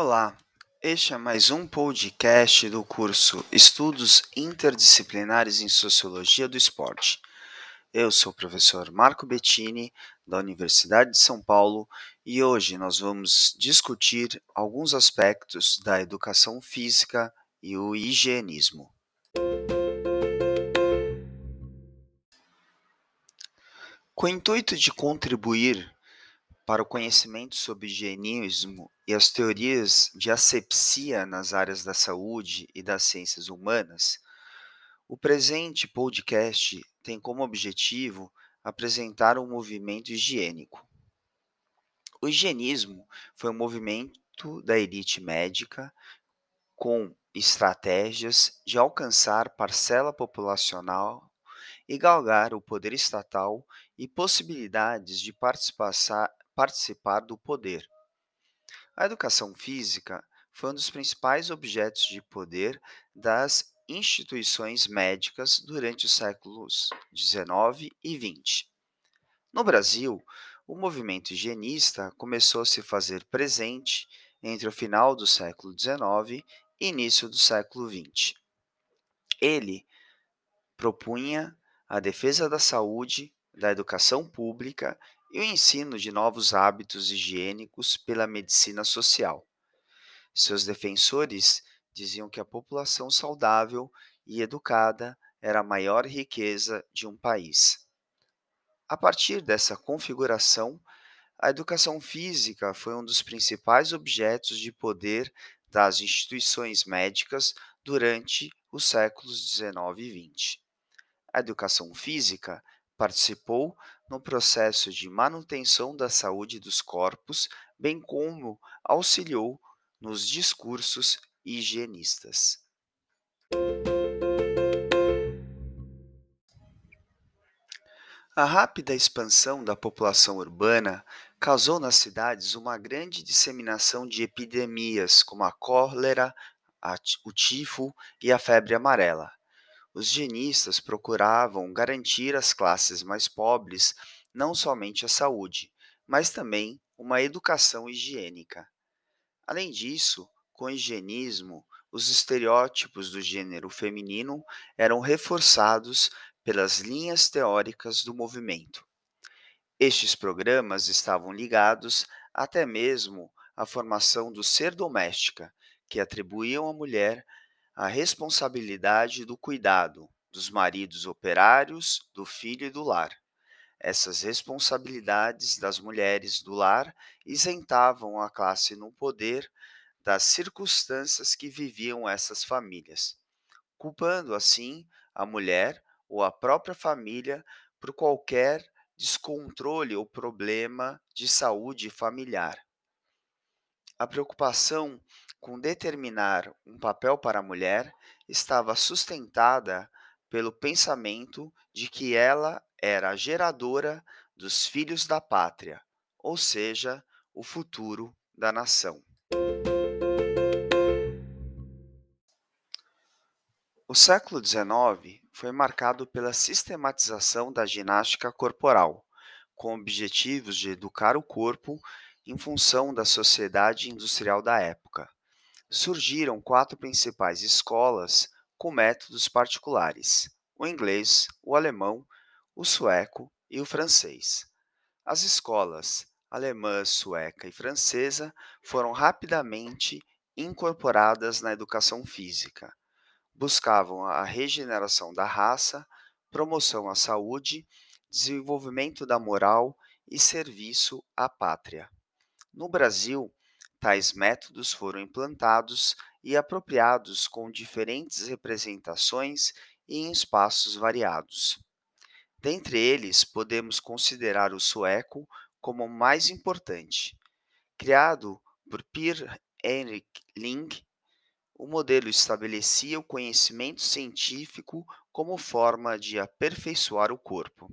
Olá, este é mais um podcast do curso Estudos Interdisciplinares em Sociologia do Esporte. Eu sou o professor Marco Bettini, da Universidade de São Paulo, e hoje nós vamos discutir alguns aspectos da educação física e o higienismo. Com o intuito de contribuir para o conhecimento sobre higienismo e as teorias de asepsia nas áreas da saúde e das ciências humanas, o presente podcast tem como objetivo apresentar um movimento higiênico. O higienismo foi um movimento da elite médica com estratégias de alcançar parcela populacional e galgar o poder estatal e possibilidades de participar, participar do poder. A educação física foi um dos principais objetos de poder das instituições médicas durante os séculos XIX e XX. No Brasil, o movimento higienista começou a se fazer presente entre o final do século XIX e início do século XX. Ele propunha a defesa da saúde, da educação pública e o ensino de novos hábitos higiênicos pela medicina social. Seus defensores diziam que a população saudável e educada era a maior riqueza de um país. A partir dessa configuração, a educação física foi um dos principais objetos de poder das instituições médicas durante os séculos 19 e 20. A educação física participou no processo de manutenção da saúde dos corpos, bem como auxiliou nos discursos higienistas. A rápida expansão da população urbana causou nas cidades uma grande disseminação de epidemias como a cólera, o tifo e a febre amarela os higienistas procuravam garantir às classes mais pobres não somente a saúde, mas também uma educação higiênica. Além disso, com o higienismo, os estereótipos do gênero feminino eram reforçados pelas linhas teóricas do movimento. Estes programas estavam ligados até mesmo à formação do ser doméstica, que atribuíam à mulher a responsabilidade do cuidado dos maridos operários, do filho e do lar. Essas responsabilidades das mulheres do lar isentavam a classe no poder das circunstâncias que viviam essas famílias, culpando assim a mulher ou a própria família por qualquer descontrole ou problema de saúde familiar. A preocupação com determinar um papel para a mulher estava sustentada pelo pensamento de que ela era a geradora dos filhos da pátria, ou seja, o futuro da nação. O século XIX foi marcado pela sistematização da ginástica corporal, com objetivos de educar o corpo em função da sociedade industrial da época surgiram quatro principais escolas com métodos particulares: o inglês, o alemão, o sueco e o francês. As escolas alemã, sueca e francesa foram rapidamente incorporadas na educação física. Buscavam a regeneração da raça, promoção à saúde, desenvolvimento da moral e serviço à pátria. No Brasil, Tais métodos foram implantados e apropriados com diferentes representações e em espaços variados. Dentre eles, podemos considerar o sueco como o mais importante. Criado por Pierre Henrik Ling, o modelo estabelecia o conhecimento científico como forma de aperfeiçoar o corpo.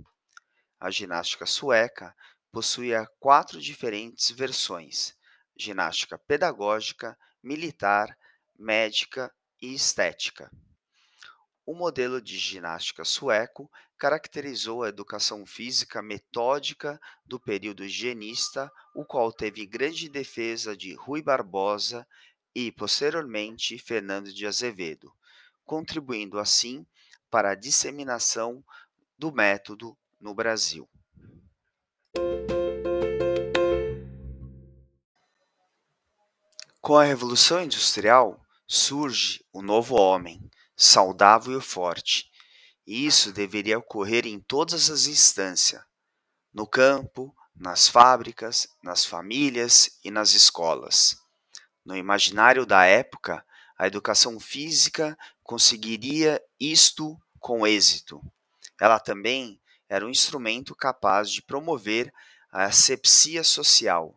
A ginástica sueca possuía quatro diferentes versões, ginástica pedagógica, militar, médica e estética. O modelo de ginástica sueco caracterizou a educação física metódica do período higienista, o qual teve grande defesa de Rui Barbosa e, posteriormente, Fernando de Azevedo, contribuindo assim para a disseminação do método no Brasil. Com a Revolução Industrial, surge o novo homem, saudável e forte. E isso deveria ocorrer em todas as instâncias: no campo, nas fábricas, nas famílias e nas escolas. No imaginário da época, a educação física conseguiria isto com êxito. Ela também era um instrumento capaz de promover a asepsia social,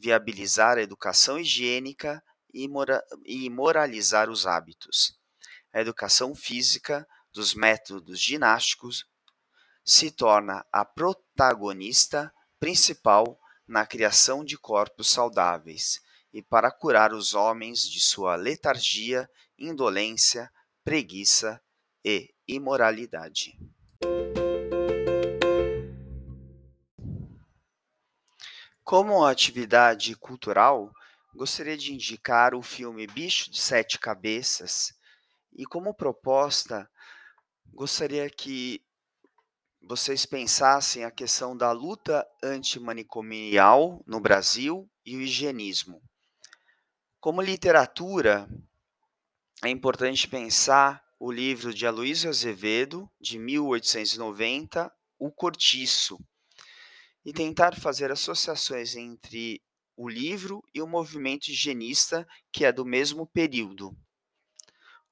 viabilizar a educação higiênica e, mora e moralizar os hábitos. A educação física dos métodos ginásticos se torna a protagonista principal na criação de corpos saudáveis e para curar os homens de sua letargia, indolência, preguiça e imoralidade. Como atividade cultural, gostaria de indicar o filme Bicho de Sete Cabeças e, como proposta, gostaria que vocês pensassem a questão da luta antimanicomial no Brasil e o higienismo. Como literatura, é importante pensar o livro de Aloysio Azevedo, de 1890, O Cortiço, e tentar fazer associações entre o livro e o movimento higienista, que é do mesmo período.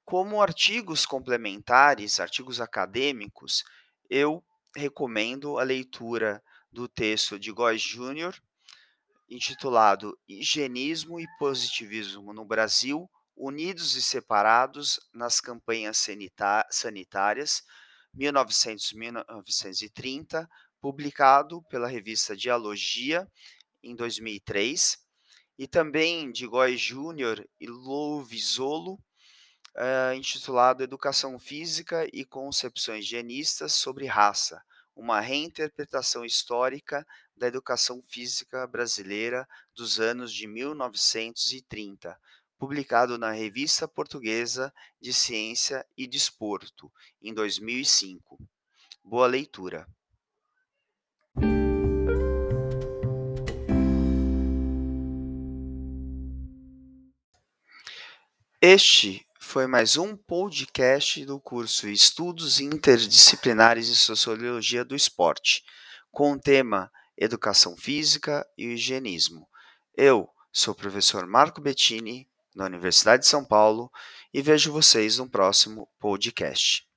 Como artigos complementares, artigos acadêmicos, eu recomendo a leitura do texto de Góes Júnior, intitulado Higienismo e Positivismo no Brasil, Unidos e Separados nas Campanhas Sanitárias, 1900-1930, publicado pela revista Dialogia em 2003, e também de Goy Júnior e Lovisolo, uh, intitulado Educação Física e Concepções Higienistas sobre Raça, uma reinterpretação histórica da educação física brasileira dos anos de 1930, publicado na Revista Portuguesa de Ciência e Desporto, em 2005. Boa leitura! Este foi mais um podcast do curso Estudos Interdisciplinares em Sociologia do Esporte, com o tema Educação Física e Higienismo. Eu sou o professor Marco Bettini, da Universidade de São Paulo, e vejo vocês no próximo podcast.